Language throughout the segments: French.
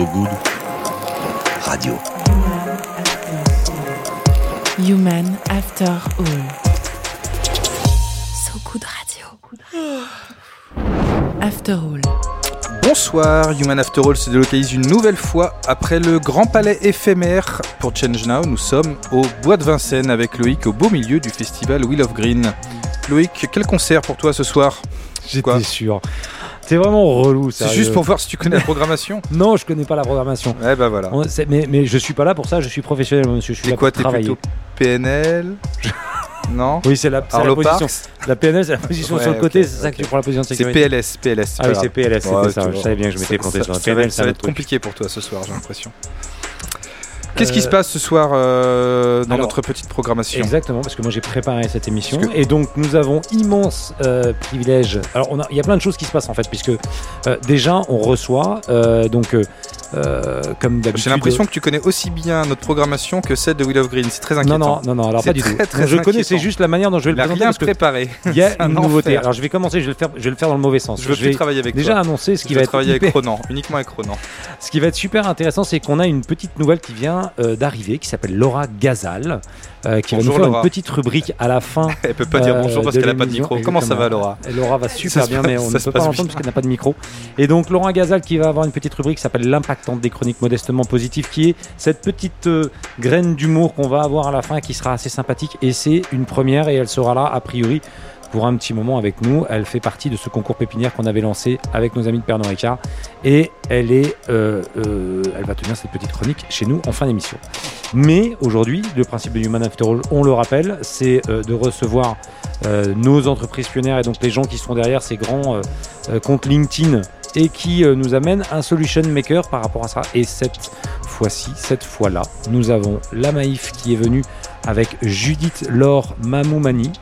So Good Radio. Human After All. So Good Radio. After All. Bonsoir, Human After All se délocalise une nouvelle fois après le Grand Palais éphémère pour Change Now. Nous sommes au Bois de Vincennes avec Loïc au beau milieu du festival Wheel of Green. Loïc, quel concert pour toi ce soir? Quoi? J'étais sûr. C'est vraiment relou. C'est juste pour voir si tu connais la programmation Non, je connais pas la programmation. Ouais, bah voilà. On- c'est- mais, mais je suis pas là pour ça, je suis professionnel, monsieur. Je suis là quoi, pour t'es travailler. plutôt PNL Non Oui, c'est la, c'est la position. La PNL, c'est la position Ouais, sur le côté, c'est ça que tu prends la position de C'est sécurité. PLS, PLS. c'est Ah oui, c'est PLS, c'était Ouais, ça. Je savais bien que je m'étais planté sur la PNL, c'est Ça va être compliqué pour toi ce soir, j'ai l'impression. Qu'est-ce qui Euh, se passe ce soir euh, dans alors, notre petite programmation Exactement, parce que moi j'ai préparé cette émission que- et donc nous avons immense euh, privilège. Alors il y a plein de choses qui se passent en fait, puisque euh, déjà on reçoit euh, donc euh, comme d'habitude. J'ai l'impression que tu connais aussi bien notre programmation que celle de Will of Green. C'est très inquiétant. non non non alors pas du très, tout. très je connais, c'est juste la manière dont je vais le présenter parce préparé. il y a une nouveauté. Alors je vais commencer, je vais le faire, je vais le faire dans le mauvais sens. Je veux Je vais travailler avec déjà toi. annoncer ce Je qui veux va être travailler hyper- avec Ronan, uniquement avec Ronan. Ce qui va être super intéressant, c'est qu'on a une petite nouvelle qui vient euh, d'arriver, qui s'appelle Laura Gazal, euh, qui Bonjour, va nous faire Laura. une petite rubrique à la fin. Elle peut pas dire euh, bonjour parce qu'elle a pas de micro. Comment ça va. Laura? Laura va super bien, mais on ne peut pas l'entendre parce qu'elle n'a pas de micro. Et donc Laura Gazal qui va avoir une petite rubrique qui s'appelle l'impactante des chroniques modestement positives, qui est cette petite euh, graine d'humour qu'on va avoir à la fin, qui sera assez sympathique. Et c'est une première et elle sera là a priori pour un petit moment avec nous. Elle fait partie de ce concours pépinière qu'on avait lancé avec nos amis de Pernod Ricard. Et elle est, euh, euh, elle va tenir cette petite chronique chez nous en fin d'émission. Mais aujourd'hui, le principe de Human After All, on le rappelle, c'est de recevoir nos entreprises pionnières et donc les gens qui sont derrière ces grands comptes LinkedIn et qui euh, nous amènent un solution maker par rapport à ça. Et cette fois-ci, cette fois-là, nous avons la Maïf qui est venue avec Judith Laure Mamoumani.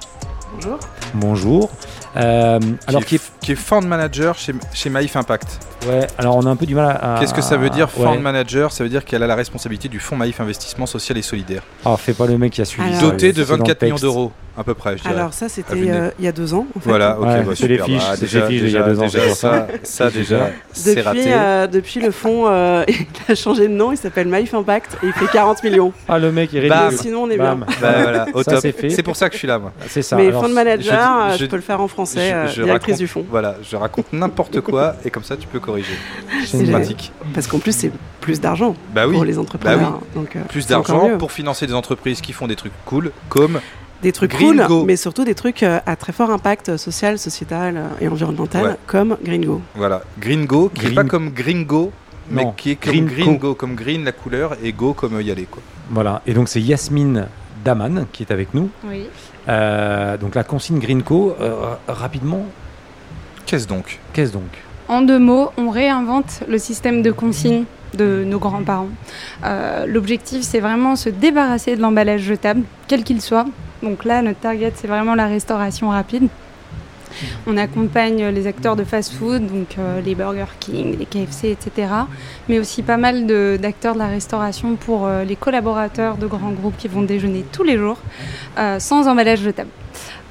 Bonjour. Bonjour. Euh, alors qui, qui est, qui est fund manager chez, chez Maïf Impact. Est, ouais, alors on a un peu du mal à. à- Qu'est-ce que ça veut dire ouais. fund manager? Ça veut dire qu'elle a la responsabilité du fonds Maïf Investissement Social et Solidaire. Ah, fais pas le mec qui a suivi. Alors- Doté de c'est dans le 24 millions d'euros, à peu près, je dirais. Alors ça, c'était euh, il y a deux ans. En fait. Voilà, ok, Ouais, bah, c'est les super. fiches, Bah, déjà, les fiches y a déjà, deux ans, déjà, ça, ça déjà, c'est Depuis, raté. euh, depuis le fonds, euh, il a changé de nom, il s'appelle Maïf Impact et il fait 40 millions. Ah, le mec, il réduit. Sinon, on est Bam. bien. Bah, voilà, au Ça, top. c'est fait. C'est pour ça que je suis là, moi. C'est ça. Mais de manager, je- peux le faire en français, Je- je directrice du fonds. Voilà, je raconte n'importe quoi et comme ça tu peux corriger. C'est pratique. Parce qu'en plus, c'est plus d'argent Bah oui. pour les entrepreneurs. Donc, euh, Plus d'argent pour financer des entreprises qui font des trucs cool, comme Des trucs Green cool, Go. mais surtout des trucs euh, à très fort impact social, sociétal euh, et environnemental, Ouais. comme Green Go. voilà, Green Go, qui Green- est pas comme Gringo, mais Non, qui est comme Green Green, Co. Go, comme Green la couleur et Go comme y aller quoi. Voilà. Et donc, c'est Yasmine Daman qui est avec nous. Oui. Euh, donc, la consigne Greenco, euh, rapidement, Qu'est-ce donc? Qu'est-ce donc? En deux mots, on réinvente le système de consigne de nos grands-parents. Euh, L'objectif, c'est vraiment se débarrasser de l'emballage jetable, quel qu'il soit. Donc là, notre target, c'est vraiment la restauration rapide. On accompagne les acteurs de fast-food, donc euh, les Burger King, les KFC, etc. Mais aussi pas mal d'acteurs de, la restauration pour euh, les collaborateurs de grands groupes qui vont déjeuner tous les jours euh, sans emballage jetable.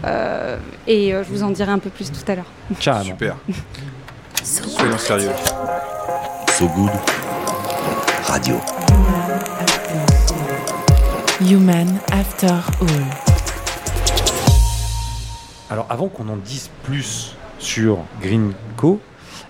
Euh, et euh, je vous en dirai un peu plus tout à l'heure. Super. Soyons sérieux. So Good Radio. Human After All. Alors, avant qu'on en dise plus sur Greenco,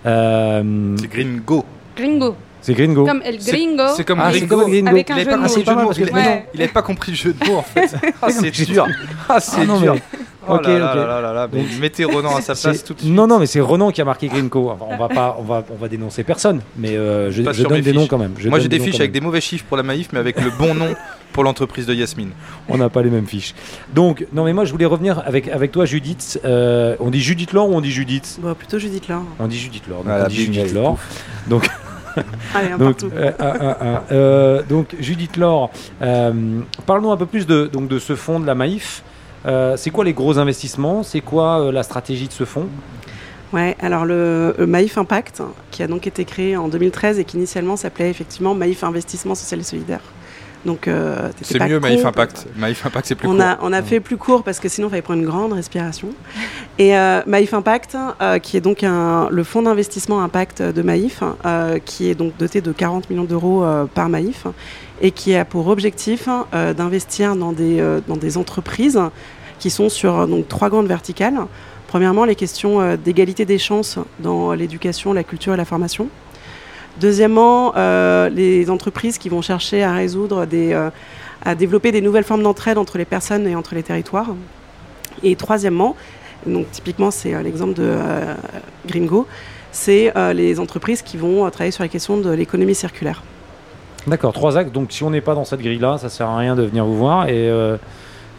euh, C'est Green Go. Gringo, c'est Greengo. comme El C'est- Gringo. C'est comme Ah, Gringo. comme Gringo. Avec un Il jeu avait de pas Ouais. Avait pas compris le jeu de mots en fait. Ah, c'est j'ai- dur. Ah, c'est Ah, non, dur. mais- Oh Ok, là là ok. là là là là, mais Donc, mettez Ronan à sa place tout de suite. Non, non, mais c'est Renan qui a marqué Greenco. Enfin, on va pas, on va, on va dénoncer personne, mais euh, je, je donne des fiches. noms quand même. Je Moi j'ai des fiches avec des mauvais chiffres pour la Maïf, mais avec le bon nom pour l'entreprise de Yasmine. On n'a pas les mêmes fiches. Donc, non, mais moi je voulais revenir avec, avec toi, Judith. Euh, on dit Judith Laure ou on dit Judith Bon, plutôt Judith là. On dit Judith Laure. Donc, Voilà, on dit Judith. Laure. Donc, Allez, un donc, partout. euh, un, un, un. Euh, donc, Judith Laure, euh, parle-nous un peu plus de, donc, de ce fonds de la Maïf. Euh, c'est quoi les gros investissements? C'est quoi euh, la stratégie de ce fonds? Ouais, alors le, le Maïf Impact, qui a donc été créé en 2013 et qui initialement s'appelait effectivement Maïf Investissement Social et Solidaire. Donc, euh, C'est mieux Maïf. Impact. Maïf Impact, c'est plus On court. a, on a fait plus court parce que sinon il fallait prendre une grande respiration. Et euh, Maïf Impact, euh, qui est donc un- le fonds d'investissement Impact de Maïf, euh, qui est donc doté de 40 millions d'euros par Maïf et qui a pour objectif d'investir dans des, dans des entreprises qui sont sur donc, trois grandes verticales. Premièrement, les questions d'égalité des chances dans l'éducation, la culture et la formation. Deuxièmement, euh, les entreprises qui vont chercher à résoudre des, euh, à développer des nouvelles formes d'entraide entre les personnes et entre les territoires. Et troisièmement, donc typiquement c'est euh, l'exemple de Gringo, c'est les entreprises qui vont travailler sur la question de l'économie circulaire. D'accord, trois axes. Donc si on n'est pas dans cette grille-là, ça sert à rien de venir vous voir.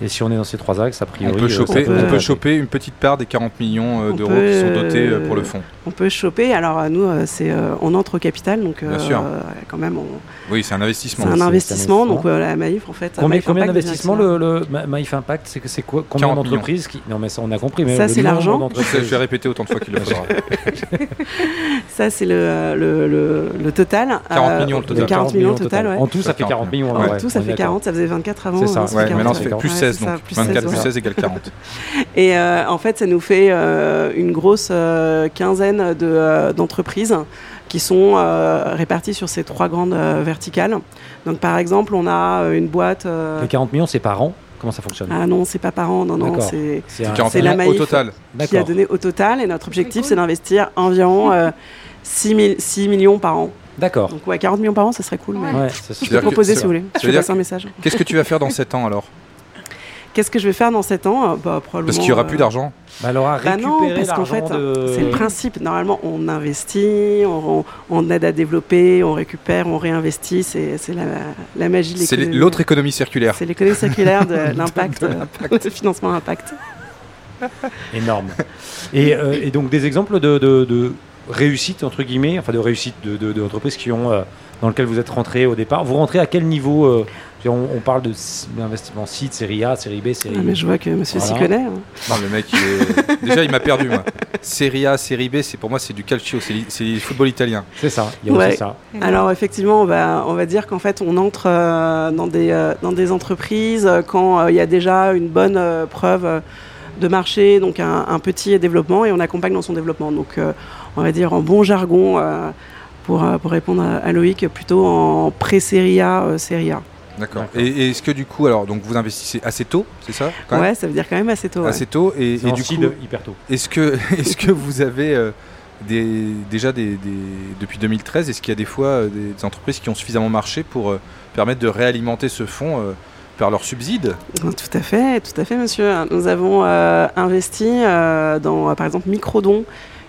Et si on est dans ces trois axes, a On priori, peut, euh, choper, ça on peut- peut choper une petite part des 40 millions euh, d'euros qui sont dotés euh, pour le fonds. On peut choper, alors nous c'est on entre au capital, donc Bien sûr. quand même on- Oui, c'est un c'est investissement. un c'est- investissement, c'est un donc euh, la Maïf en fait. Combien, combien d'investissements le, le Ma- Maïf Impact C'est que- c'est quoi Combien 40 d'entreprises qui... Non mais ça on a compris. Mais Ça, c'est l'argent. Je vais répéter autant de fois qu'il le faudra. Ça c'est le, le, le, le total. 40 millions le total. 40 millions total. En tout, ça fait 40 millions. En tout, ça fait d'accord. 40, ça faisait 24 avant. C'est ça. Ouais, 40, maintenant ça fait plus Ouais, 16, c'est ça, donc plus 24 16, plus ouais. 16 égale 40. Et euh, en fait, ça nous fait euh, une grosse euh, quinzaine de, euh, d'entreprises qui sont euh, réparties sur ces trois grandes euh, verticales. Donc, par exemple, on a euh, une boîte. euh, Les 40 millions, c'est par an? Comment ça fonctionne? Ah non, c'est pas par an, non, non, D'accord. c'est C'est un- 40 c'est la millions au Maïf. total. qui a donné au total. Et notre objectif, cool. c'est d'investir environ euh, 6, mille- 6 millions par an. D'accord. Donc, ouais, 40 millions par an, ça serait cool. Mais... Ouais, Je peux que- proposer si vous voulez. Je veut vous dire passe un message. Qu'est-ce que tu vas faire dans 7 ans alors? Qu'est-ce que je vais faire dans 7 ans? Euh, bah, probablement, Parce qu'il n'y aura euh, plus d'argent. Bah, elle aura Bah récupéré non, parce qu'en l'argent fait, de... c'est le principe. Normalement, on investit, on, on- on aide à développer, on récupère, on réinvestit. C'est c'est la, la magie de C'est l'économie. l'autre économie circulaire. C'est l'économie circulaire de l'impact, euh, le financement impact. Énorme. et, euh, et donc des exemples de, de, de réussite, entre guillemets, enfin de réussite de- de- d'entreprises qui ont, euh, dans lesquelles vous êtes rentré au départ. Vous rentrez à quel niveau euh, on, on parle d'investissement site, série A, série B, série Ah, mais je vois que monsieur s'y connaît. hein. Non, le mec, il est- déjà, il m'a perdu. Moi. Série A, Série B, c'est pour moi, c'est du calcio, c'est le football italien. C'est ça, il y a Ouais. aussi ça. Alors effectivement, on va, on va dire qu'en fait, on entre euh, dans, des, euh, dans des entreprises euh, quand euh, il y a déjà une bonne euh, preuve de marché, donc un, un petit développement, et on accompagne dans son développement. Donc, euh, on va dire en bon jargon, euh, pour, euh, pour répondre à, à Loïc, plutôt en pré-série A, euh, série A. D'accord. Et, et est-ce que du coup, alors, donc vous investissez assez tôt, c'est ça quand même Ouais, ça veut dire quand même assez tôt. ouais. Assez tôt. Et, du coup, hyper tôt. est-ce que, est que vous avez euh, des, déjà des, des- depuis 2013, est-ce qu'il y a des fois euh, des, des entreprises qui ont suffisamment marché pour euh, permettre de réalimenter ce fonds euh, par leurs subsides? Tout à fait, tout à fait, monsieur. Nous avons euh, investi euh, dans, par exemple, Microdon,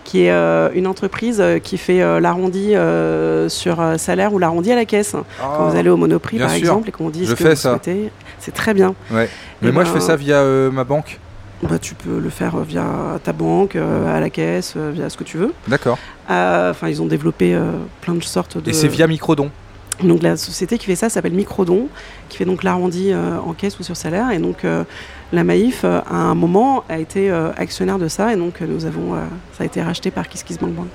qui est euh, une entreprise euh, qui fait euh, l'arrondi euh, sur salaire ou l'arrondi à la caisse. Quand vous allez au Monoprix, par sûr. exemple, et qu'on dit Je ce que fais vous ça. souhaitez, c'est très bien. Ouais. Mais Eh moi, ben, je fais ça via ma banque. Bah, tu peux le faire via ta banque, à la caisse, via ce que tu veux. D'accord. Enfin, ils ont développé plein de sortes de. Et c'est via Microdon. Donc la société qui fait ça s'appelle Microdon, qui fait donc l'arrondi en caisse ou sur salaire. Et donc la Maïf, euh, à un moment, a été euh, actionnaire de ça. Et donc euh, nous avons, ça a été racheté par KissKissBankBank.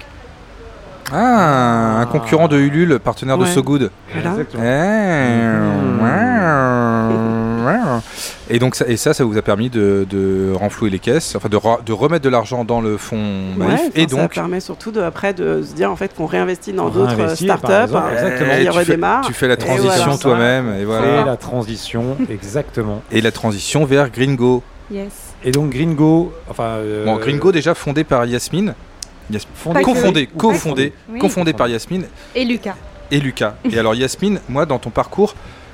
Ah, un concurrent de Ulule, partenaire de. So Good. Voilà. Exactement. Et donc ça, et ça, ça vous a permis de, de renflouer les caisses, enfin de, ra- de remettre de l'argent dans le fonds Ouais, Maïf. enfin, et ça donc, permet surtout de, après de se dire en fait qu'on réinvestit dans d'autres euh, startups, exemple, hein, exactement. qui tu, fais, redémarrent. tu fais la Et transition voilà. toi-même, et Et voilà. la transition, exactement. Et la transition vers Gringo. Yes. Et donc Gringo, enfin... euh, Bon, Gringo déjà fondé par Yasmine, Yas- fondé- Pas que. Oui. cofondé par Yasmine Et Lucas. et Lucas. Et alors Yasmine, moi dans ton parcours,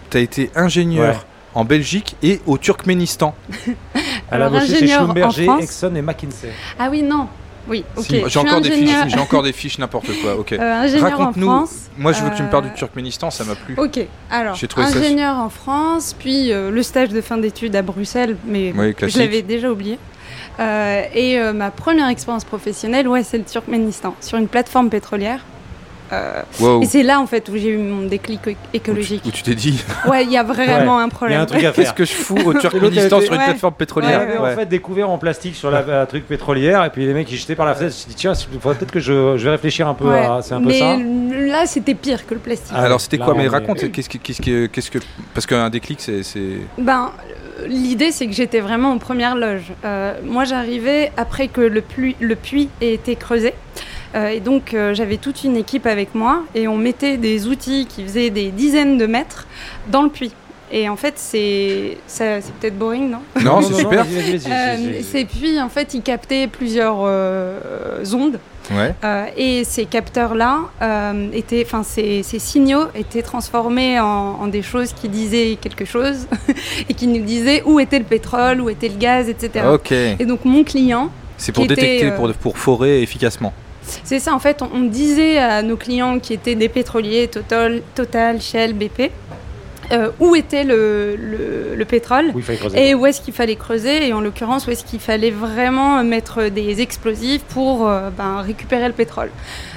tu as été ingénieur Ouais. En Belgique et au Turkménistan. Alors, bossé chez ingénieur en Schlumberger, France. Exxon et McKinsey. Ah oui, non. Oui, ok. Si. Je J'ai encore, des fiches, ingénieur- j'ai encore des fiches n'importe quoi. Ok. euh, ingénieur en Raconte-nous. France. Moi, je veux que tu me parles du Euh, Turkménistan, ça m'a plu. Ok, alors, ça- ingénieur en France, puis euh, le stage de fin d'études à Bruxelles, mais Oui, je l'avais déjà oublié. Euh, et euh, ma première expérience professionnelle, ouais, c'est le Turkménistan, sur une plateforme pétrolière. Euh, Wow. Et c'est là en fait où j'ai eu mon déclic écologique. Où tu t'es dit, Ouais, il y a vraiment un Il y problème. a un truc à qu'est-ce que je fous au Turkménistan sur une Ouais. plateforme pétrolière Ouais. en fait découvert en plastique sur la, la truc pétrolière et puis les mecs ils jetaient par la fenêtre. Je me suis dit tiens, il faudrait peut-être que je, je vais réfléchir un peu Ouais. à. C'est un peu Mais ça. là, c'était pire que le plastique. Ah, Alors c'était quoi Mais est- raconte, qu'est-ce que, qu'est-ce que, qu'est-ce que, parce qu'un déclic, c'est, c'est... Ben, l'idée, c'est que j'étais vraiment aux premières loges. Euh, moi, j'arrivais après que le, le puits ait été creusé. Euh, et donc, euh, j'avais toute une équipe avec moi et on mettait des outils qui faisaient des dizaines de mètres dans le puits. Et en fait, c'est ça- c'est peut-être boring, non? Non, c'est super. Euh, vas-y. Ces puits, en fait, ils captaient plusieurs euh, ondes. Ouais. Euh, et ces capteurs-là, euh, étaient, enfin ces, ces signaux étaient transformés en, en des choses qui disaient quelque chose et qui nous disaient où était le pétrole, où était le gaz, etc. Ok. Et donc mon client, C'est pour était, détecter, euh, pour, pour forer efficacement. C'est ça en fait, on, disait à nos clients qui étaient des pétroliers, Total, Total Shell, BP, euh, où était le, le- le pétrole. Oui. Et où est-ce qu'il fallait creuser et en l'occurrence où est-ce qu'il fallait vraiment mettre des explosifs pour euh, ben, récupérer le pétrole.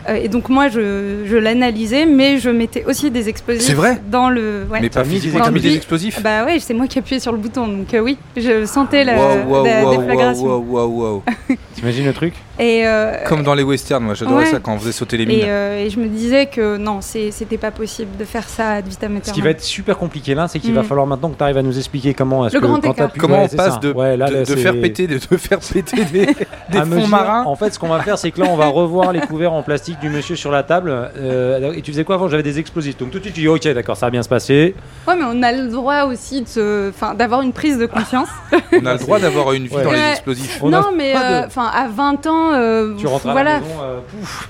Euh, et donc moi je, je l'analysais mais je mettais aussi des explosifs C'est vrai dans le... ouais. Mais pas mis des physiquement, t'as mis des explosifs Bah ouais, c'est moi qui appuyais sur le bouton donc euh, oui, je sentais la, Wow, wow, la wow, déflagration. wow, wow, wow, wow. T'imagines le truc? Et, euh, Comme dans les westerns, moi j'adorais Ouais. ça quand on faisait sauter les et, mines. euh, et je me disais que non, c'était pas possible de faire ça ad vitam Ce qui va être super compliqué là, c'est qu'il va Mm. falloir maintenant que tu arrives à nous expliquer comment est-ce que grand quand t'appuies- Comment ouais, on passe de, Ouais, là, de, là, de c'est- faire péter, de, de faire péter des, des à fonds dire- marins En fait, ce qu'on va faire, c'est que là, on va revoir les couverts en plastique du monsieur sur la table. Euh, et tu faisais quoi avant? J'avais des explosifs. Donc tout de suite, tu dis ok, d'accord, ça va bien se passer. Ouais, mais on a le droit aussi de enfin, d'avoir une prise de conscience. On a le droit d'avoir une vie Ouais. dans les explosifs. On non, mais euh, enfin, à 20 ans, euh, Tu rentres à voilà. la maison. pouf.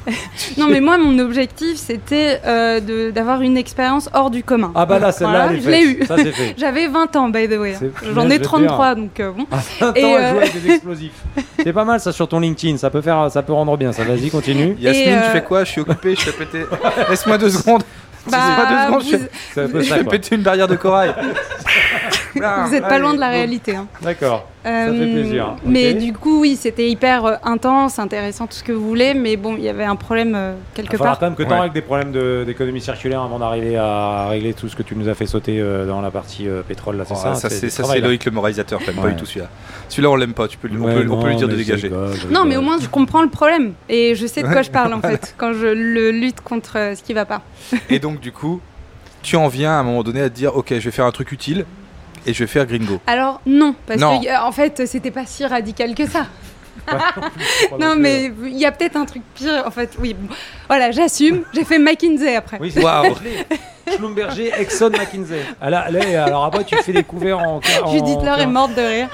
Non, mais moi, mon objectif, c'était d'avoir une expérience hors du commun. Ah bah là, celle-là, Elle est je l'ai eu. Ça, c'est fait. J'avais 20 ans, by the way. C'est- J'en ai te 33, donc euh, bon. Et, elle euh, joue avec des explosifs. C'est pas mal ça sur ton LinkedIn. Ça peut faire, ça peut rendre bien. Ça, vas-y, continue. Yasmine, tu euh, fais quoi? Je suis occupé, je fais péter. Laisse-moi deux secondes. Bah, Laisse-moi deux secondes, je vous- fais, je ça. fais péter une barrière de corail. Vous n'êtes pas loin de la réalité. hein. D'accord. Euh, fait plaisir. Mais du coup, oui, c'était hyper euh, intense, intéressant, tout ce que vous voulez. Mais bon, il y avait un problème euh, Il quelque part. quand même que tu Ouais. des problèmes de- d'économie circulaire avant d'arriver à régler tout ce que tu nous as fait sauter euh, dans la partie euh, pétrole. Là, c'est Oh, ça. ça, c'est ça. Loïc le moralisateur, j'aime pas Ouais. du tout celui-là. Celui-là, on l'aime pas, tu peux, lui- on Ouais, peut, on peut non, lui dire de dégager. Non, mais au moins, je comprends le problème. Et je sais de quoi je parle, en fait, quand je le lutte contre euh, ce qui va pas. Et donc, du coup, tu en viens à un moment donné à te dire Ok, je vais faire un truc utile et je vais faire Gringo. Alors, non, parce Non. que, euh, en fait, c'était pas si radical que ça. Non, mais il y a peut-être un truc pire. En fait, oui. bon. Voilà, j'assume. J'ai fait McKinsey après. Oui, c'est Waouh. Schlumberger, Exxon, McKinsey. Ah, là, alors après, tu fais des couverts en. en- Judith Laure est morte de rire.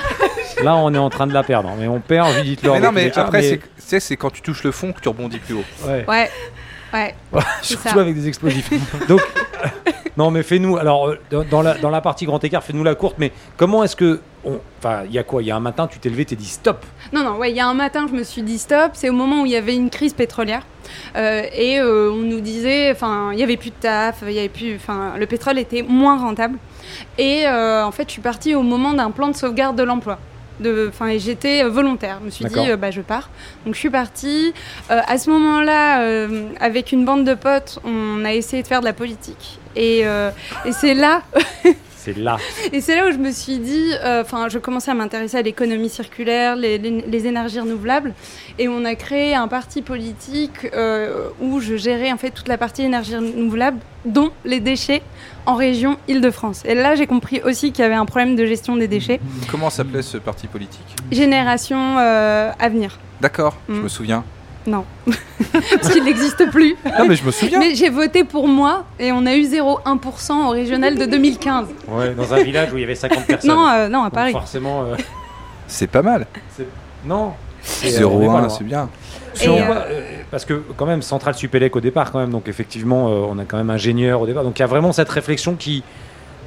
Là, on est en train de la perdre. Mais on perd Judith Laure. Mais non, mais après, mais- c'est- tu sais, c'est quand tu touches le fond que tu rebondis plus haut. Ouais. Ouais. Surtout ça. avec des explosifs. Donc, non, mais fais-nous. Alors, euh, dans, dans la, dans la partie grand écart, fais-nous la courte. Mais comment est-ce que. Enfin, il y a quoi? Il y a un matin, tu t'es levé, t'es dit stop. Non, non, ouais, il y a un matin, je me suis dit stop. C'est au moment où il y avait une crise pétrolière. Euh, et euh, on nous disait, enfin, il y avait plus de taf, il y avait plus, enfin, le pétrole était moins rentable. Et euh, en fait, je suis partie au moment d'un plan de sauvegarde de l'emploi. Enfin, et j'étais volontaire. Je me suis dit, bah, je pars. Donc, je suis partie. À ce moment-là, avec une bande de potes, on a essayé de faire de la politique. Et, euh, et c'est là C'est là. et c'est là où je me suis dit, euh, enfin, je commençais à m'intéresser à l'économie circulaire, les, les- les énergies renouvelables, et on a créé un parti politique euh, où je gérais en fait toute la partie énergie renouvelable, dont les déchets en région Île-de-France. Et là, j'ai compris aussi qu'il y avait un problème de gestion des déchets. Comment s'appelait ce parti politique? Génération euh, Avenir. D'accord, je Mm. me souviens. Non, parce qu'il n'existe plus. Non, mais je me souviens. Mais j'ai voté pour moi et on a eu 0,1% au régional de 2015. Ouais, dans un village où il y avait 50 personnes. Non, euh, non, à Donc, Paris. forcément. euh, C'est pas mal. Non. Et, euh, on est pas 0-1, loin. c'est bien. Euh, euh, parce que quand même Centrale Supélec au départ quand même donc effectivement euh, on a quand même ingénieur au départ donc il y a vraiment cette réflexion qui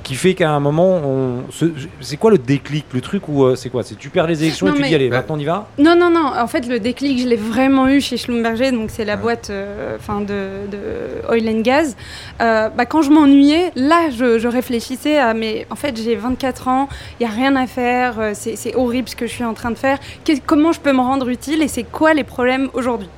qui fait qu'à un moment on se- c'est quoi le déclic le truc ou euh, c'est quoi? C'est tu perds les élections Non, et tu mais- dis allez Bah. maintenant on y va? Non, non, non. En fait, le déclic, je l'ai vraiment eu chez Schlumberger. Donc, c'est la Ouais. boîte euh, enfin, de, de oil and gas. Euh, bah, quand je m'ennuyais, là, je, je réfléchissais à mais en fait, j'ai 24 ans, il n'y a rien à faire, c'est horrible ce que je suis en train de faire. Comment je peux me rendre utile et c'est quoi les problèmes aujourd'hui?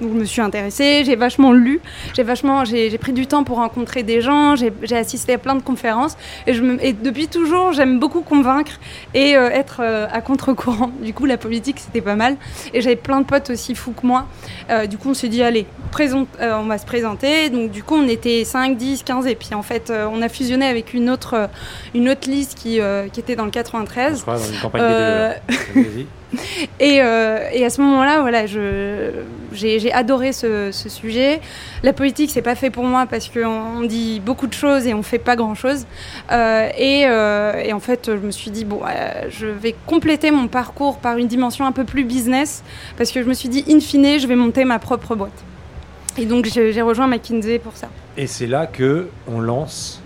Donc je me suis intéressée, j'ai vachement lu, j'ai vachement, j'ai pris du temps pour rencontrer des gens, j'ai assisté à plein de conférences et, je me, et depuis toujours j'aime beaucoup convaincre et euh, être euh, à contre-courant. Du coup la politique c'était pas mal et j'avais plein de potes aussi fous que moi. Euh, du coup on s'est dit allez, présente, on va se présenter. Donc du coup on était 5, 10, 15 et puis en fait on a fusionné avec une autre, une autre liste qui, qui était dans le 93. Je crois, dans une campagne Euh, BD. Euh, et à ce moment-là, voilà, j'ai, adoré ce, sujet. La politique, c'est pas fait pour moi parce qu'on on dit beaucoup de choses et on fait pas grand-chose. Euh, et, euh, et en fait, je me suis dit, bon, je vais compléter mon parcours par une dimension un peu plus business parce que je me suis dit, in fine, je vais monter ma propre boîte. Et donc, j'ai rejoint McKinsey pour ça. Et c'est là que on lance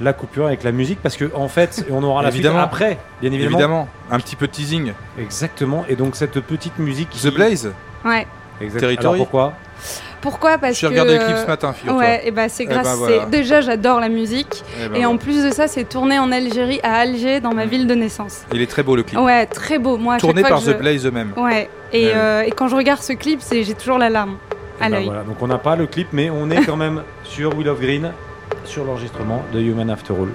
la coupure avec la musique parce que en fait, et on aura la suite Évidemment. après, bien évidemment. Évidemment, un petit peu de teasing. Exactement. Et donc cette petite musique. qui- The Blaze Ouais. Exact. Territory. Alors pourquoi Pourquoi? Parce J'ai que. regardé le clip ce matin, figure-toi. Ouais, et bah c'est Eh grâce. ben voilà. c'est- Déjà, j'adore la musique. Eh ben Et en plus de ça, c'est tourné en Algérie, à Alger, dans ma ville de naissance. Il est très beau le clip. Ouais, très beau. Moi, Tourné par que je- The Blaze eux-mêmes. Ouais. Et, Ouais. euh, et quand je regarde ce clip, c'est j'ai toujours la larme à Eh ben l'œil. voilà. Donc on n'a pas le clip, mais on est quand même sur Will of Green, sur l'enregistrement de Human After All.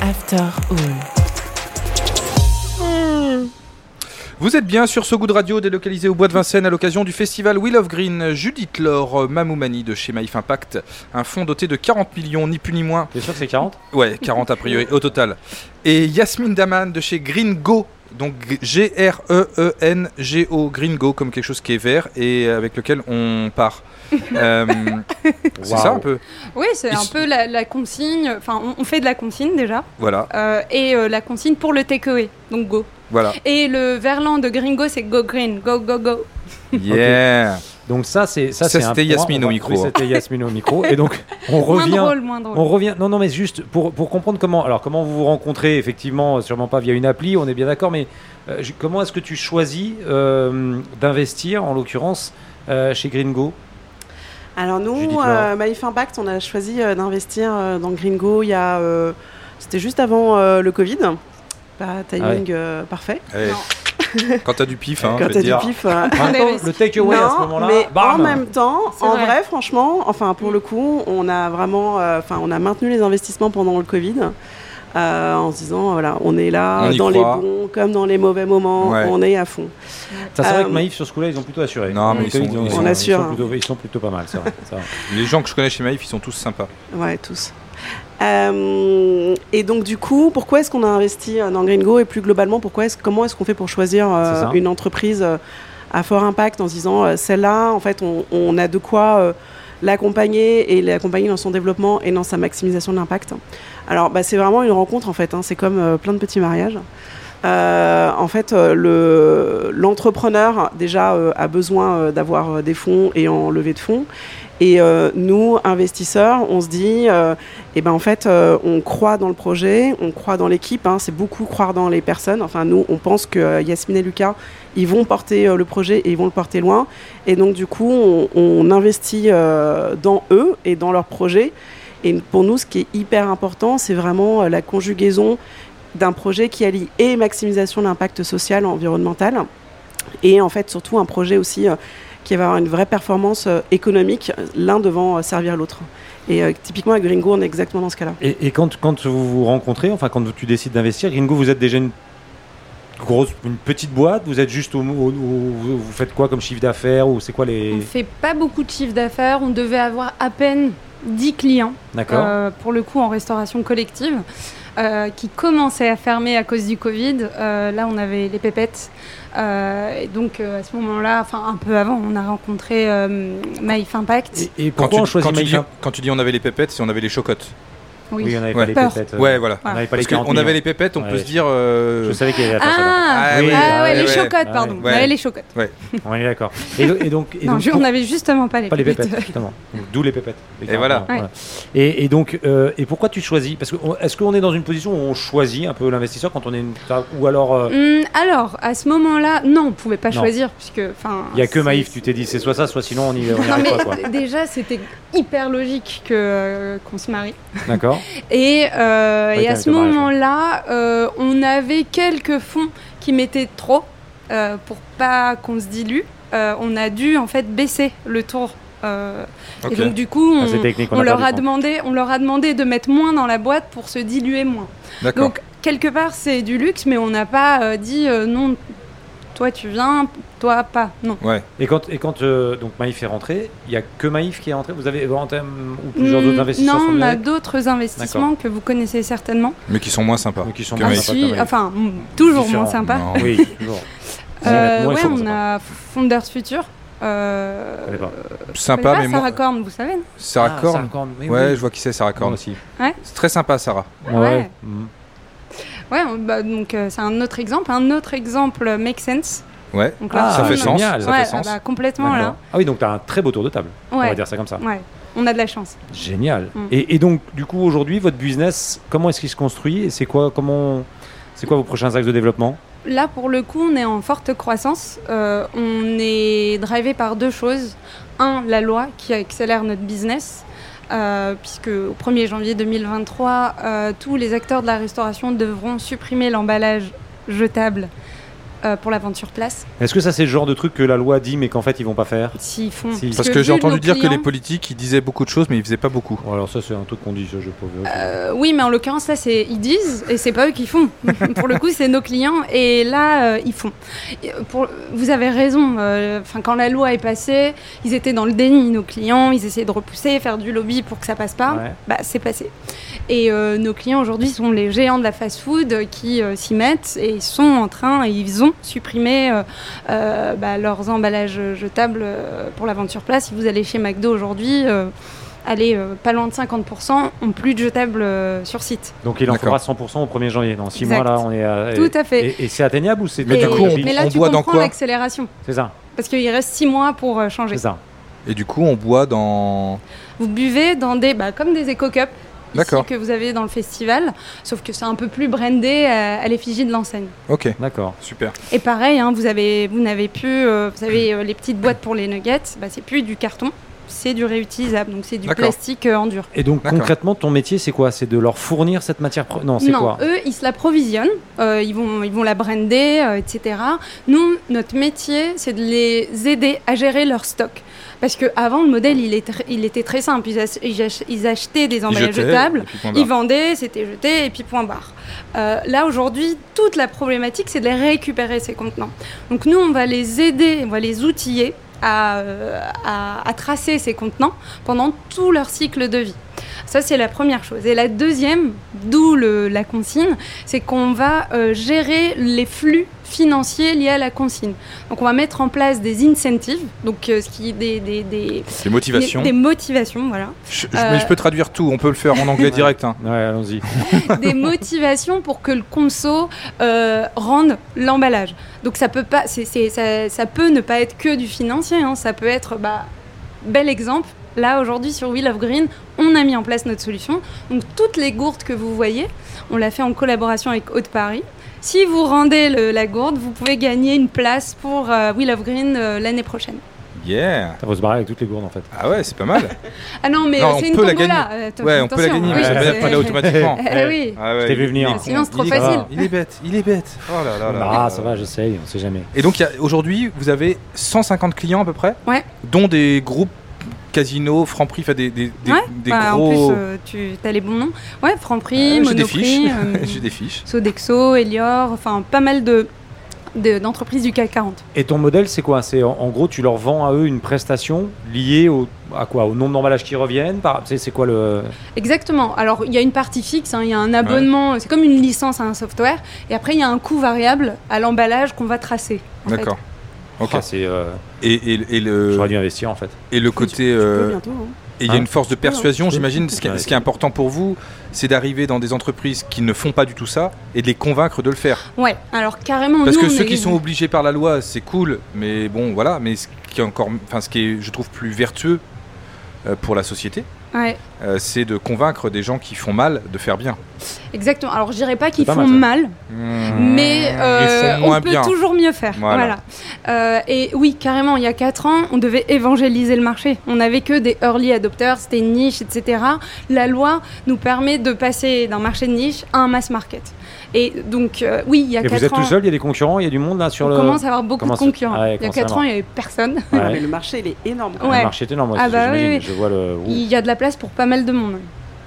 After All. Vous êtes bien sur ce goût de radio délocalisé au Bois de Vincennes à l'occasion du festival Wheel of Green. Judith Laure Mamoumani de chez Maïf Impact, un fonds doté de 40 millions, ni plus ni moins. T'es sûr que c'est 40 Ouais, 40 a priori au total. Et Yasmine Daman de chez Green Go. Donc E G-R-E-E-N-G-O, Green Go, comme quelque chose qui est vert et avec lequel on part. Euh, c'est ça un peu. Oui, c'est un peu la, la consigne. Enfin, on, on fait de la consigne déjà. Voilà, Euh, et euh, la consigne pour le takeaway. Donc go. voilà. Et le verlan de Gringo, c'est go green. Go, go, go. Yeah. Donc ça, c'est ça, Ça, c'est un c'était. Yasmine au micro, oui, hein. c'était Yasmine au micro. Et donc, on Moins revient. drôle, moins drôle. On revient. Non, non, mais juste pour, pour comprendre comment. Alors, comment vous vous rencontrez Effectivement, sûrement pas via une appli. On est bien d'accord. Mais euh, comment est-ce que tu choisis euh, d'investir, en l'occurrence, euh, chez Gringo? Alors nous, euh, Maïf Impact, on a choisi euh, d'investir euh, dans Gringo il y a... euh, C'était juste avant euh, le Covid. Pas timing euh, parfait. Allez. Quand t'as du pif, hein, Quand t'as du pif... euh, En même temps, investit. le takeaway à ce Non, moment-là. mais en même temps, en vrai. vrai. franchement, enfin pour le coup, on a vraiment, euh, enfin on a maintenu les investissements pendant le Covid. euh, en se disant voilà on est là On dans croit. les bons comme dans les mauvais moments Ouais. on est à fond Ça, c'est vrai Euh, que Maïf, sur ce coup-là, ils ont plutôt assuré. Non, mais ils sont- ils sont- On assure, Ils sont plutôt, ils sont plutôt pas mal, c'est vrai. c'est vrai. Les gens que je connais chez Maïf, ils sont tous sympas. Ouais, tous. Euh, et donc du coup, pourquoi est-ce qu'on a investi dans Gringo et plus globalement, pourquoi est-ce, comment est-ce qu'on fait pour choisir euh, une entreprise euh, à fort impact en se disant celle-là, en fait, on, on a de quoi l'accompagner et l'accompagner dans son développement et dans sa maximisation de l'impact. Alors, bah, c'est vraiment une rencontre en fait. hein, c'est comme plein de petits mariages. Euh, en fait, euh, le, l'entrepreneur déjà euh, a besoin euh, d'avoir euh, des fonds et en levée de fonds. Et euh, nous, investisseurs, on se dit, eh ben en fait, on croit dans le projet, on croit dans l'équipe. hein, c'est beaucoup croire dans les personnes. Enfin, nous, on pense que Yasmine et Lucas, ils vont porter le projet et ils vont le porter loin. Et donc, du coup, on, on investit dans eux et dans leur projet. Et pour nous, ce qui est hyper important, c'est vraiment la conjugaison d'un projet qui allie et maximisation de l'impact social, environnemental, et en fait surtout un projet aussi euh, qui va avoir une vraie performance euh, économique, l'un devant euh, servir l'autre. Et euh, typiquement à Gringo, on est exactement dans ce cas-là. Et, et quand, quand vous vous rencontrez, enfin quand tu décides d'investir, Gringo, vous êtes déjà une grosse, une petite boîte, vous êtes juste au, au- au- vous vous faites quoi comme chiffre d'affaires ou c'est quoi les On fait pas beaucoup de chiffre d'affaires. On devait avoir à peine 10 clients. D'accord. Euh, pour le coup en restauration collective, euh, qui commençait à fermer à cause du Covid. Euh, là, on avait les pépettes. Euh, et donc, euh, à ce moment-là, enfin un peu avant, on a rencontré euh, Maïf Impact. Et, et Quand pourquoi tu, on choisit quand, tu dis, quand tu dis on avait les pépettes, c'est on avait les chocottes. Oui. Oui, on n'avait Ouais. pas les pépettes. euh, Ouais, voilà. On n'avait pas Parce les 40 qu'on avait les pépettes, on Ouais. peut se dire. euh, Je savais qu'il y avait la à Ah, Ah oui, ah ouais, ouais, les chocottes, Ouais. pardon. Ouais. Ouais, les chocottes. On est d'accord. Et, do- et donc, et Non, donc je- pour- on avait justement pas les pas les pépettes. pépettes, justement. D'où les pépettes. Les Et voilà. Et, et donc, euh, et pourquoi tu choisis? Parce que on- est-ce qu'on est dans une position où on choisit un peu l'investisseur quand on est une ou alors euh, Hum, alors, à ce moment-là, non, on pouvait pas Non. choisir puisque, enfin. il y a que Maïf, tu t'es dit c'est soit ça, soit sinon on y, on Non, mais déjà, c'était hyper logique que qu'on se marie. D'accord. Et, euh, et à ce moment-là, euh, on avait quelques fonds qui mettaient trop euh, pour pas qu'on se dilue. Euh, on a dû en fait baisser le tour. euh. Et donc du coup, on, Ah, on on a leur a demandé, on leur a demandé de mettre moins dans la boîte pour se diluer moins. D'accord. Donc quelque part, c'est du luxe, mais on n'a pas euh, dit euh, non. Toi, tu viens, toi, pas. Non. Ouais. Et quand, et quand euh, donc Maïf est rentré, il y a que Maïf qui est rentré? Vous avez en termes ou plusieurs Hmm, autres investisseurs non, on a d'autres investissements que vous connaissez certainement. Mais qui sont moins sympas. Mais qui sont que moins sympas si, enfin, mm, toujours moins sympa. Non. Oui, toujours. Euh, ouais, on a Founders Future. Euh, pas. Sympa, mais pas moi. Sarah Korn, vous savez non Sarah Ah, Korn. Sarah Korn, oui, Ouais, oui. je vois qui c'est, Sarah Moi Korn. aussi. C'est très sympa, Sarah. Ouais. Mhm. Ouais, bah, donc euh, c'est un autre exemple. Un autre exemple, euh, Make Sense. Ouais. Donc Ah, ça fait sens. génial. Ça ouais, fait sens. ah bah, complètement là. Ah oui, donc tu as un très beau tour de table. On va dire ça comme ça. ouais, on a de la chance. Génial. Mm. Et, et donc, du coup, aujourd'hui, votre business, comment est-ce qu'il se construit et c'est quoi, comment, c'est quoi vos prochains axes de développement? Là, pour le coup, on est en forte croissance. Euh, on est drivé par deux choses. Un, la loi qui accélère notre business. Euh, puisque au 1er janvier 2023, euh, tous les acteurs de la restauration devront supprimer l'emballage jetable euh, pour l'aventure place. Est-ce que ça c'est le genre de truc que la loi dit mais qu'en fait ils vont pas faire S'ils font. Si. Parce que que j'ai entendu dire que les clients- politiques ils disaient beaucoup de choses, mais ils faisaient pas beaucoup. Alors ça c'est un truc qu'on dit, ça, je peux. Euh, oui, mais en l'occurrence, là, c'est ils disent et c'est pas eux qui font. pour le coup, c'est nos clients et là, euh, ils font. Et, euh, Pour, vous avez raison. euh, Enfin, quand la loi est passée, ils étaient dans le déni, nos clients. Ils essayaient de repousser, faire du lobby pour que ça passe pas. Ouais. Bah, c'est passé. Et euh, nos clients aujourd'hui sont les géants de la fast-food qui euh, s'y mettent et ils sont en train et ils ont supprimé euh, euh, bah, leurs emballages jetables euh, pour l'aventure place. Si vous allez chez McDo aujourd'hui. euh, Allez, euh, pas loin de 50% ont plus de jetables euh, sur site. Donc il en faudra 100% au 1er janvier. Dans 6 Exact. mois là, on est. à- Tout à fait. Et, et c'est atteignable ou c'est Mais du coup, on- mais là, on tu boit dans comprends l'accélération. C'est ça. Parce qu'il reste 6 mois pour euh, changer. C'est ça. Et du coup, on boit dans. Vous buvez dans des, bah, comme des éco-cups D'accord. que vous avez dans le festival, sauf que c'est un peu plus brandé à, à l'effigie de l'enseigne. Ok, D'accord. super. Et pareil, hein, vous avez, vous n'avez plus, euh, vous avez euh, les petites boîtes pour les nuggets, bah, c'est plus du carton, c'est du réutilisable, donc c'est du plastique euh, en dur. Et donc concrètement, ton métier c'est quoi? C'est de leur fournir cette matière pre- Non, c'est non, quoi? eux, ils se l'approvisionnent, euh, ils, vont, ils vont la brander, euh, etc. Nous, notre métier, c'est de les aider à gérer leur stock. Parce qu'avant, le modèle, il, est il était très simple. Ils, ach- ils ach- ils achetaient des emballages jetables, ils vendaient, c'était jeté, et puis point barre. Euh, là, aujourd'hui, toute la problématique, c'est de les récupérer, ces contenants. Donc nous, on va les aider, on va les outiller à, euh, à- à tracer ces contenants pendant tout leur cycle de vie. Ça, c'est la première chose. Et la deuxième, d'où la consigne, c'est qu'on va euh, gérer les flux financiers liés à la consigne. Donc, on va mettre en place des incentives, donc euh, ce qui des, des, des, Les motivations. des- des motivations, voilà, Je, je- Euh, mais je peux traduire tout, on peut le faire en anglais direct. hein. Ouais, allons-y. des motivations pour que le conso euh, rende l'emballage. Donc, ça peut pas, c'est, c'est- ça, ça peut ne pas être que du financier. hein. Ça peut être, bah, bel exemple. Là, aujourd'hui, sur Wheel of Green, on a mis en place notre solution. Donc, toutes les gourdes que vous voyez, on l'a fait en collaboration avec Haute-Paris. Si vous rendez le- la gourde, vous pouvez gagner une place pour euh, Wheel of Green euh, l'année prochaine. Yeah Ça va se barrer avec toutes les gourdes en fait. Ah ouais, c'est pas mal. Ah non, mais Non, c'est une peut la tombola. euh, Ouais, on peut la gagner, Oui, mais là automatiquement. Eh oui. Ah ouais, Je t'ai vu venir. Sinon, c'est trop Il est- facile. Il est bête, il est bête. Oh là là là. Ah, ça va, j'essaye, on sait jamais. Et donc, aujourd'hui, vous avez 150 clients à peu près Ouais. Dont des groupes casinos, Franprix, enfin des, des, des, Ouais, des bah, gros. En plus, euh, tu as les bons noms. Ouais, Franprix, Euh, J'ai des fiches. Monoprix, euh, J'ai des fiches. Sodexo, Elior, enfin pas mal de de- d'entreprises du CAC 40. Et ton modèle, c'est quoi? C'est en, en gros, tu leur vends à eux une prestation liée au, à quoi? Au nombre d'emballages qui reviennent? C'est, quoi le. Exactement. Alors il y a une partie fixe, hein, il y a un abonnement, c'est comme une licence à un software, et après il y a un coût variable à l'emballage qu'on va tracer. D'accord. Ok. Ah, c'est, euh, Et, et, et le, J'aurais dû investir en fait. et le côté. Euh, bientôt. hein. Et il y a Hein une force de persuasion, j'imagine. Ce, qui est- ce qui est important pour vous, c'est d'arriver dans des entreprises qui ne font pas du tout ça et de les convaincre de le faire. Ouais. Alors carrément. Parce nous, que ceux est- qui sont obligés par la loi, c'est cool, mais bon, voilà. Mais ce qui est encore, enfin, ce qui est, je trouve, plus vertueux euh, pour la société, Ouais, euh, c'est de convaincre des gens qui font mal de faire bien. exactement. Alors je dirais pas qu'ils font mal, mal, mais euh, on peut bien. toujours mieux faire. Voilà. Voilà. Euh, et oui, carrément, il y a 4 ans, on devait évangéliser le marché. On n'avait que des early adopters, c'était une niche, etc. La loi nous permet de passer d'un marché de niche à un mass market. Et donc, euh, oui, il y a Et 4 vous êtes ans, tout seul Il y a des concurrents Il y a du monde là sur on le. commence à avoir beaucoup Comment de concurrents. Ouais, il y a comment 4 ça ans, il n'y avait personne. Ouais. Mais le marché, il est énorme. Ouais. Le marché est énorme, Ah aussi, bah oui, j'imagine. oui. Je vois le. Ouh. Il y a de la place pour pas mal de monde.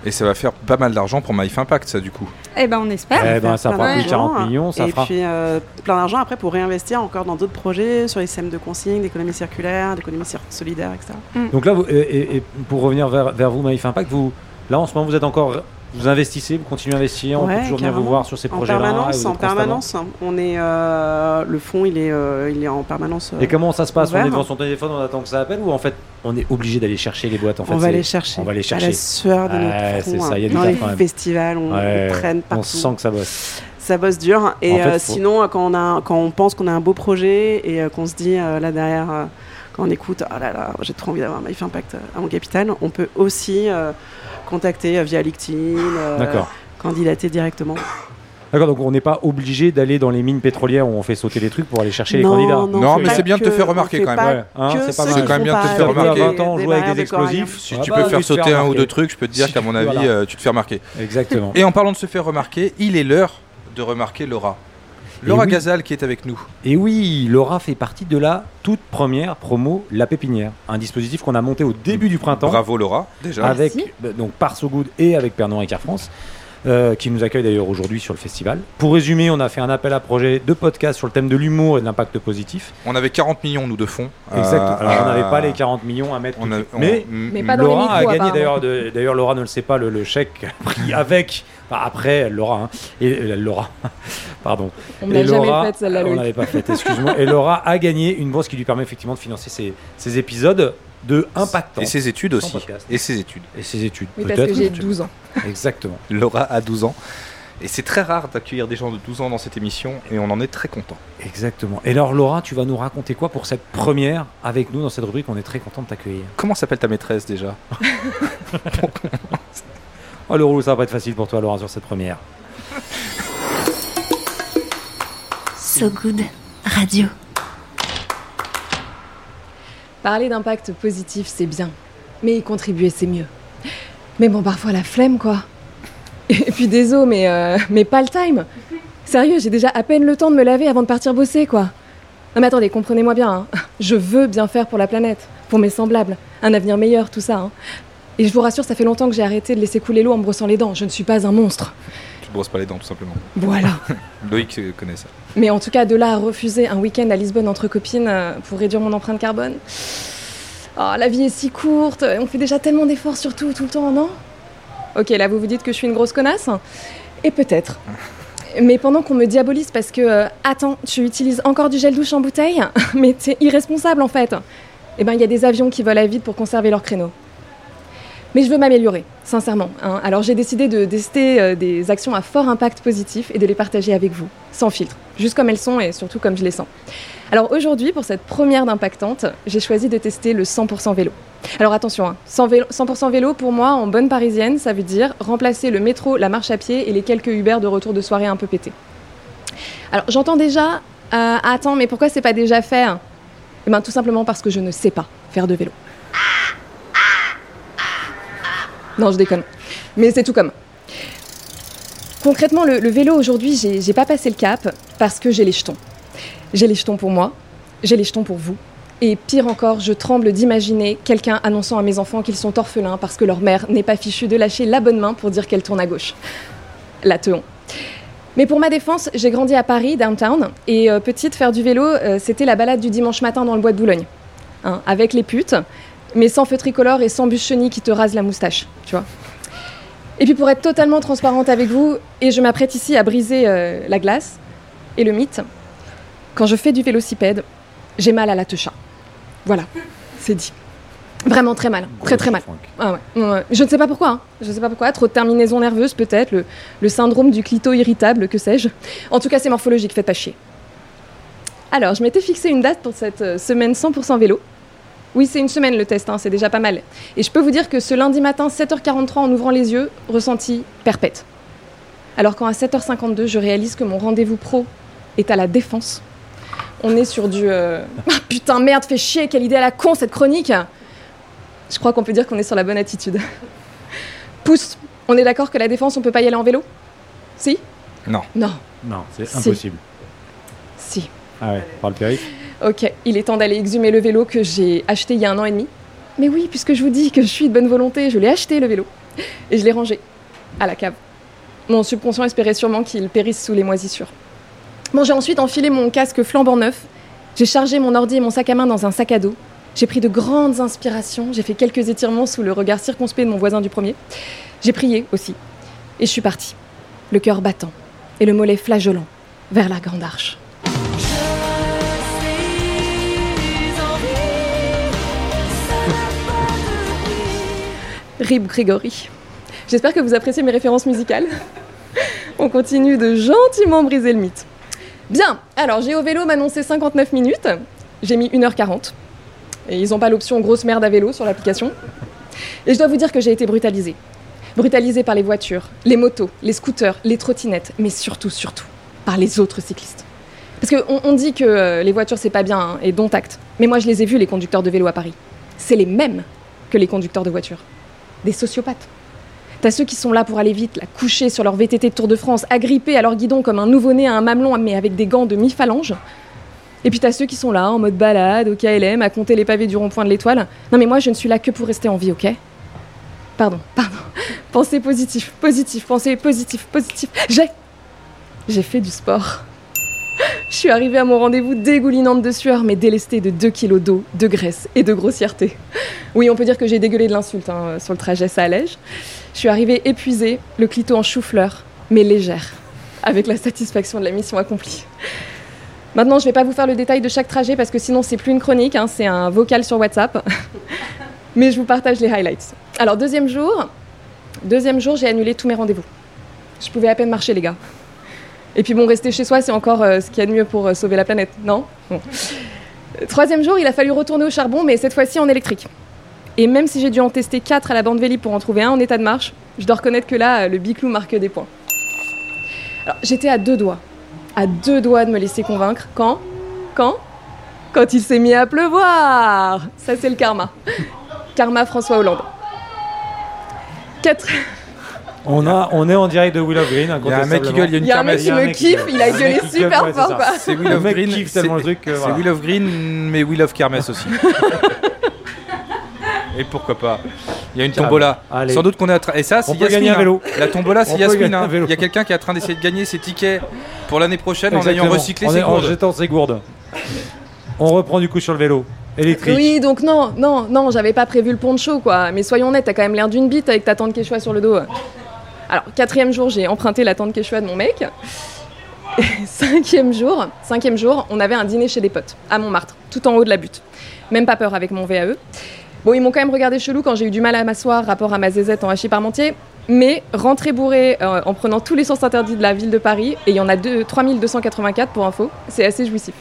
Et ça va faire pas mal d'argent pour MyF Impact, ça, du coup. Eh ben, on espère. Eh ben, ça fera plus de d'argent, 40 millions, ça et fera. puis euh, plein d'argent après pour réinvestir encore dans d'autres projets sur les systèmes de consigne, d'économie circulaire, d'économie cir- solidaire, etc. Donc là, vous- et, et- et pour revenir vers, vers vous, Maïf Impact, vous, là en ce moment, vous êtes encore. Vous investissez, vous continuez à investir, on peut toujours venir vous voir sur ces projets-là. permanence, en permanence. On est euh, le fonds, il est, euh, il est en permanence. euh, Et comment ça se passe? On est devant son téléphone, on attend que ça appelle ou en fait on est obligé d'aller chercher les boîtes en fait, on va les chercher. on va les À chercher. la sueur de notre front. ça, y a hein. du Dans les quand même. festivals, on, Ouais, on traîne on partout. sent que ça bosse. Ça bosse dur. Et En fait, faut- sinon, quand on, a, quand on pense qu'on a un beau projet et qu'on se dit là derrière, quand on écoute, ah là là, j'ai trop envie d'avoir un Life Impact euh, à mon capital, on peut aussi euh, contacter euh, via LinkedIn, euh, candidater directement. D'accord, donc on n'est pas obligé d'aller dans les mines pétrolières où on fait sauter des trucs pour aller chercher Non, les candidats. non, mais c'est bien de te faire remarquer quand même. Ouais, hein, c'est pas mal. quand même bien de te faire remarquer. À 20 ans, jouait avec des explosifs. Si Ah tu bah, peux faire sauter un ou deux trucs, je peux te dire Si qu'à mon avis, voilà. euh, tu te fais remarquer. Exactement. Et en parlant de se faire remarquer, il est l'heure de remarquer Laura. Laura oui. Gazal qui est avec nous. Et oui, Laura fait partie de la toute première promo La Pépinière, un dispositif qu'on a monté au début du printemps. Bravo Laura, déjà. avec Merci. bah, donc par So Good et avec Pernod Ricard France. Euh, qui nous accueille d'ailleurs aujourd'hui sur le festival. Pour résumer, on a fait un appel à projet de podcast sur le thème de l'humour et de l'impact positif. On avait 40 millions, nous, de fonds. Exactement. Euh, Alors, on n'avait euh, pas les 40 millions à mettre. on a- on- mais mm, Mais pas dans les Laura micros, a gagné d'ailleurs. de- D'ailleurs, Laura ne le sait pas le, le chèque pris avec. enfin, après, elle l'aura. hein. Et elle l'aura. Pardon. On l'a jamais Laura- faite celle-là, On l'avait pas faite, excuse-moi. Et Laura a gagné une bourse qui lui permet effectivement de financer ses, ses épisodes de impactants. Et ses études aussi. Et ses études. Et ses études. Oui, parce que j'ai 12 ans. Exactement. Laura a 12 ans. Et c'est très rare d'accueillir des gens de 12 ans dans cette émission et on en est très content. Exactement. Et alors, Laura, tu vas nous raconter quoi pour cette première avec nous dans cette rubrique? On est très content de t'accueillir. Comment s'appelle ta maîtresse déjà? Oh, le rôle, ça va pas être facile pour toi, Laura, sur cette première. So Good Radio. Parler d'impact positif, c'est bien. Mais y contribuer, c'est mieux. Mais bon, parfois la flemme, quoi. Et puis désolé, mais, euh, mais pas le time. Sérieux, j'ai déjà à peine le temps de me laver avant de partir bosser, quoi. Non mais attendez, comprenez-moi bien. hein. Je veux bien faire pour la planète, pour mes semblables, un avenir meilleur, tout ça. hein. Et je vous rassure, ça fait longtemps que j'ai arrêté de laisser couler l'eau en me brossant les dents. Je ne suis pas un monstre. Tu te brosses pas les dents tout simplement. Voilà. Loïc euh, connaît ça. Mais en tout cas, de là à refuser un week-end à Lisbonne entre copines euh, pour réduire mon empreinte carbone. Oh, la vie est si courte, on fait déjà tellement d'efforts sur tout, tout le temps, non? Ok, là vous vous dites que je suis une grosse connasse? Et peut-être. Mais pendant qu'on me diabolise parce que, euh, attends, tu utilises encore du gel douche en bouteille? Mais t'es irresponsable en fait Eh ben, il y a des avions qui volent à vide pour conserver leur créneau. Mais je veux m'améliorer, sincèrement. hein. Alors j'ai décidé de tester euh, des actions à fort impact positif et de les partager avec vous, sans filtre, juste comme elles sont et surtout comme je les sens. Alors aujourd'hui, pour cette première d'impactante, j'ai choisi de tester le 100% vélo. Alors attention, hein, 100%, vélo, 100% vélo pour moi, en bonne parisienne, ça veut dire remplacer le métro, la marche à pied et les quelques Uber de retour de soirée un peu pétés. Alors j'entends déjà, euh, attends, mais pourquoi c'est pas déjà fait hein? Eh bien tout simplement parce que je ne sais pas faire de vélo. Non, je déconne. Mais c'est tout comme. Concrètement, le, vélo aujourd'hui, j'ai pas passé le cap parce que j'ai les jetons. J'ai les jetons pour moi, j'ai les jetons pour vous. Et pire encore, je tremble d'imaginer quelqu'un annonçant à mes enfants qu'ils sont orphelins parce que leur mère n'est pas fichue de lâcher la bonne main pour dire qu'elle tourne à gauche. La teon. Mais pour ma défense, j'ai grandi à Paris, downtown, et euh, petite, faire du vélo, euh, c'était la balade du dimanche matin dans le bois de Boulogne. Hein, avec les putes, mais sans feu tricolore et sans bus chenille qui te rase la moustache, tu vois. Et puis pour être totalement transparente avec vous, et je m'apprête ici à briser euh, la glace et le mythe, quand je fais du vélocipède, j'ai mal à la techa. Voilà, c'est dit. Vraiment très mal, très très mal. Ah ouais. Je ne sais pas pourquoi, hein. je ne sais pas pourquoi, trop de terminaison nerveuse peut-être, le, le syndrome du clito irritable, que sais-je. En tout cas, c'est morphologique, faites pas chier. Alors, je m'étais fixé une date pour cette euh, semaine 100% vélo. Oui, c'est une semaine le test, hein, c'est déjà pas mal. Et je peux vous dire que ce lundi matin, 7h43, en ouvrant les yeux, ressenti perpète. Alors quand à 7h52, je réalise que mon rendez-vous pro est à la défense. On est sur du... euh, Ah, putain, merde, fait chier, quelle idée à la con cette chronique Je crois qu'on peut dire qu'on est sur la bonne attitude. Pousse, on est d'accord que la défense, on peut pas y aller en vélo? Si? Non. Non, Non, c'est Si. impossible. si. Ah ouais, par le périph'. Ok, il est temps d'aller exhumer le vélo que j'ai acheté il y a un an et demi. Mais oui, puisque je vous dis que je suis de bonne volonté, je l'ai acheté le vélo. Et je l'ai rangé à la cave. Mon subconscient espérait sûrement qu'il périsse sous les moisissures. Bon, j'ai ensuite enfilé mon casque flambant neuf. J'ai chargé mon ordi et mon sac à main dans un sac à dos. J'ai pris de grandes inspirations. J'ai fait quelques étirements sous le regard circonspect de mon voisin du premier. J'ai prié aussi. Et je suis partie, le cœur battant et le mollet flageolant, vers la grande arche. Rip Grégory. J'espère que vous appréciez mes références musicales. On continue de gentiment briser le mythe. Bien, alors au vélo m'annoncer 59 minutes. J'ai mis 1h40. Et ils n'ont pas l'option grosse merde à vélo sur l'application. Et je dois vous dire que j'ai été brutalisée. Brutalisée par les voitures, les motos, les scooters, les trottinettes, mais surtout, surtout, par les autres cyclistes. Parce qu'on on dit que euh, les voitures c'est pas bien hein, et dont acte. Mais moi je les ai vus les conducteurs de vélo à Paris. C'est les mêmes que les conducteurs de voitures. Des sociopathes. T'as ceux qui sont là pour aller vite, là, couchés sur leur VTT de Tour de France, agrippés à leur guidon comme un nouveau-né à un mamelon, mais avec des gants de mi-phalange. Et puis t'as ceux qui sont là, en mode balade, au KLM, à compter les pavés du rond-point de l'étoile. Non mais moi, je ne suis là que pour rester en vie, ok? Pardon, pardon. Pensez positif, positif, pensez positif, positif. J'ai... J'ai fait du sport. Je suis arrivée à mon rendez-vous dégoulinante de sueur, mais délestée de 2 kilos d'eau, de graisse et de grossièreté. Oui, on peut dire que j'ai dégueulé de l'insulte hein, sur le trajet, ça allège. Je suis arrivée épuisée, le clito en chou-fleur, mais légère, avec la satisfaction de la mission accomplie. Maintenant, je vais pas vous faire le détail de chaque trajet parce que sinon c'est plus une chronique, hein, c'est un vocal sur WhatsApp. mais je vous partage les highlights. Alors deuxième jour, deuxième jour, j'ai annulé tous mes rendez-vous. Je pouvais à peine marcher, les gars. Et puis bon, rester chez soi, c'est encore euh, ce qu'il y a de mieux pour euh, sauver la planète, non? Troisième jour, il a fallu retourner au charbon, mais cette fois-ci en électrique. Et même si j'ai dû en tester 4 à la bande Vélib pour en trouver un en état de marche, je dois reconnaître que là, euh, le biclou marque des points. Alors, j'étais à deux doigts, à deux doigts de me laisser convaincre. Quand? Quand? Quand il s'est mis à pleuvoir Ça, c'est le karma. Karma François Hollande. Quatre... On, a, on est en direct de Willow Green. Il y a un mec qui gueule, il y a une Il y a un mec qui me kiffe, il a gueulé super fort, c'est Will of Green. kiffe tellement c'est- le truc que C'est voilà. Will of Green, mais Will of Kermesse aussi. Et pourquoi pas Il y a une tombola. Allez. Sans doute qu'on est à tra- Et ça, c'est On Yasmine. hein. La tombola, On c'est Yasmine. hein. vélo. Il y a quelqu'un qui est en train d'essayer de gagner ses tickets pour l'année prochaine en ayant Exactement. recyclé En ses En gourdes. jetant ses gourdes. On reprend du coup sur le vélo. Électrique. Oui, donc non, non, non, j'avais pas prévu le poncho, quoi. Mais soyons honnêtes, t'as quand même l'air d'une bite avec ta tante Quechua sur le dos. Alors, quatrième jour, j'ai emprunté la tante Quechua de mon mec. Cinquième jour, cinquième jour, on avait un dîner chez des potes, à Montmartre, tout en haut de la butte. Même pas peur avec mon VAE. Bon, ils m'ont quand même regardé chelou quand j'ai eu du mal à m'asseoir, rapport à ma zézette en hachis parmentier. Mais rentrer bourré euh, en prenant tous les sens interdits de la ville de Paris, et il y en a deux- 3284 pour info, c'est assez jouissif.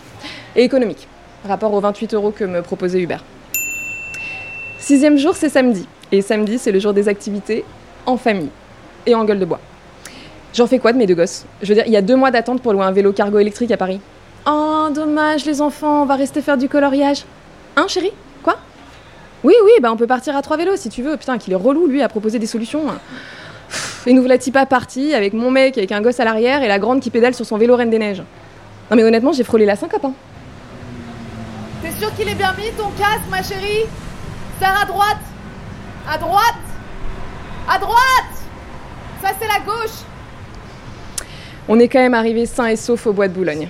Et économique, rapport aux 28 euros que me proposait Uber. Sixième jour, c'est samedi. Et samedi, c'est le jour des activités en famille et en gueule de bois. J'en fais quoi de mes deux gosses? Je veux dire, il y a deux mois d'attente pour louer un vélo cargo électrique à Paris. Oh, dommage, les enfants, on va rester faire du coloriage. Hein, chérie? Quoi? Oui, oui, bah on peut partir à trois vélos si tu veux. Putain, qu'il est relou, lui, à proposer des solutions. Et nous voilà pas partis avec mon mec, avec un gosse à l'arrière et la grande qui pédale sur son vélo Reine des Neiges. Non mais honnêtement, j'ai frôlé la syncope. Hein. T'es sûr qu'il est bien mis ton casque, ma chérie? Serre à droite À droite À droite C'est la gauche On est quand même arrivé sain et sauf au bois de Boulogne.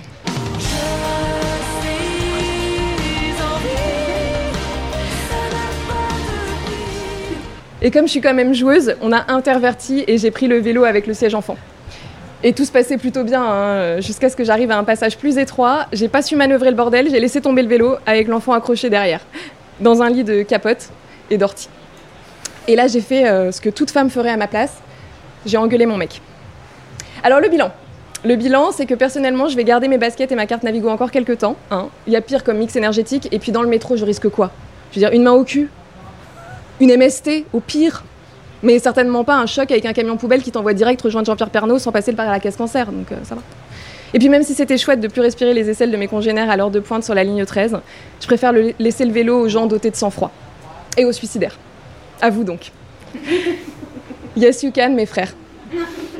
Et comme je suis quand même joueuse, on a interverti et j'ai pris le vélo avec le siège enfant. Et tout se passait plutôt bien, hein, jusqu'à ce que j'arrive à un passage plus étroit. J'ai pas su manœuvrer le bordel, j'ai laissé tomber le vélo avec l'enfant accroché derrière, dans un lit de capote et d'ortie. Et là, j'ai fait euh, ce que toute femme ferait à ma place j'ai engueulé mon mec. Alors, le bilan. Le bilan, c'est que personnellement, je vais garder mes baskets et ma carte Navigo encore quelques temps. hein. Il y a pire comme mix énergétique, et puis dans le métro, je risque quoi? Je veux dire, une main au cul? Une MST, au pire? Mais certainement pas un choc avec un camion poubelle qui t'envoie direct rejoindre Jean-Pierre Pernaud sans passer par la caisse cancer, donc euh, ça va. Et puis même si c'était chouette de plus respirer les aisselles de mes congénères à l'heure de pointe sur la ligne 13, je préfère le- laisser le vélo aux gens dotés de sang-froid. Et aux suicidaires. À vous donc. Yes you can, mes frères.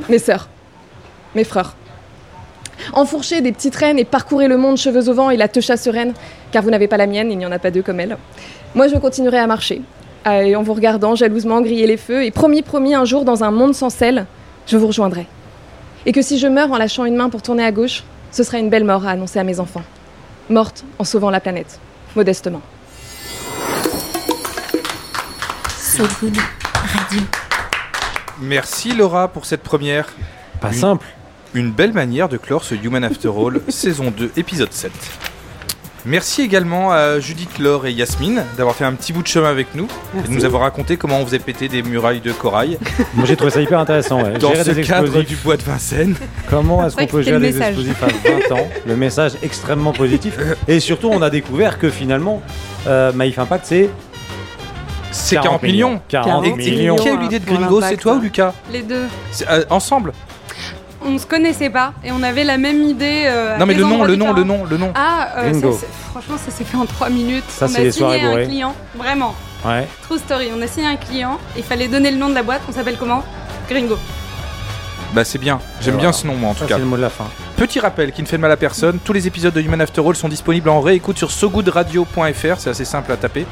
Mes sœurs. Mes frères. Enfourchez des petites reines et parcourez le monde cheveux au vent et la techa sereine, car vous n'avez pas la mienne, il n'y en a pas deux comme elle. Moi, je continuerai à marcher, et en vous regardant jalousement griller les feux, et promis, promis, un jour, dans un monde sans sel, je vous rejoindrai. Et que si je meurs en lâchant une main pour tourner à gauche, ce sera une belle mort à annoncer à mes enfants. Morte en sauvant la planète, modestement. Radio. Merci Laura pour cette première. Pas Une- simple. Une belle manière de clore ce Human After All, saison 2, épisode 7. Merci également à Judith, Laure et Yasmine d'avoir fait un petit bout de chemin avec nous et de nous avoir raconté comment on faisait péter des murailles de corail Moi j'ai trouvé ça hyper intéressant. ouais. dans Gérer ce des cadre explosifs. du bois de Vincennes. Comment est-ce qu'on peut gérer des message. explosifs à 20 ans? Le message extrêmement positif. Et surtout, on a découvert que finalement, euh, Maïf Impact, c'est C'est 40 millions. 40 Et- et millions. qui a eu l'idée de Gringo C'est toi ou Lucas Les deux. C'est, euh, Ensemble on se connaissait pas et on avait la même idée. euh, Non mais le nom, le nom, le nom, le nom. Ah, euh, Gringo. ça, c'est- franchement, ça s'est fait en 3 minutes. Ça, on c'est a les signé un bourrées. client, vraiment. Ouais. True story. On a signé un client, il fallait donner le nom de la boîte. On s'appelle comment? Gringo. Bah c'est bien, j'aime bien ce nom moi en Ça, tout c'est cas. le mot de la fin. Petit rappel qui ne fait de mal à personne, tous les épisodes de Human After All sont disponibles en réécoute sur sogoodradio.fr, c'est assez simple à taper.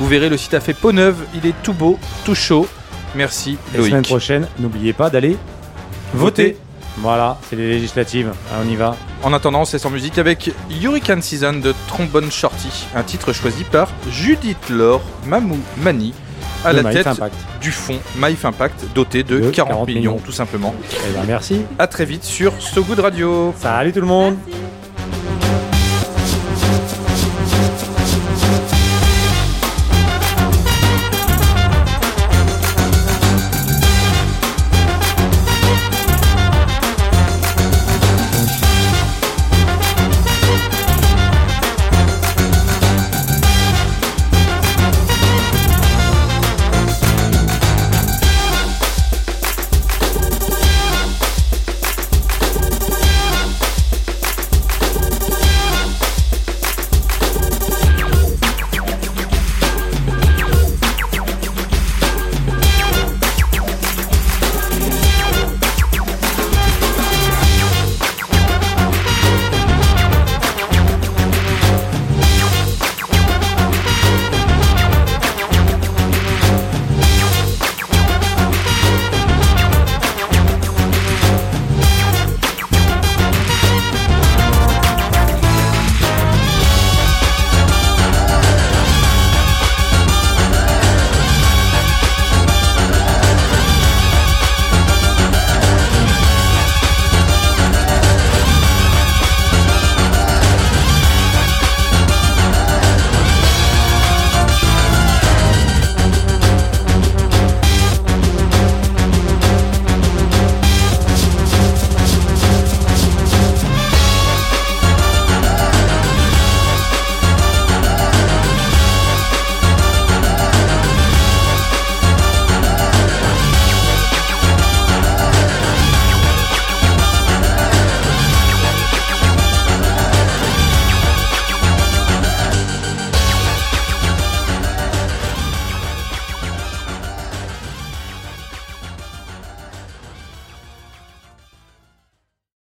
Vous verrez le site a fait peau neuve, il est tout beau, tout chaud. Merci La semaine Loïc. prochaine, n'oubliez pas d'aller Voter. Voilà, c'est les législatives. Ah, on y va. En attendant, c'est en musique avec Hurricane Season de Trombone Shorty, un titre choisi par Judith Laure Mamou Mani à De la Maïf tête Impact. du fond Maïf Impact doté de, De 40, 40 millions, millions. tout simplement. Eh ben, merci. À très vite sur So Good Radio. Salut tout le monde. Merci.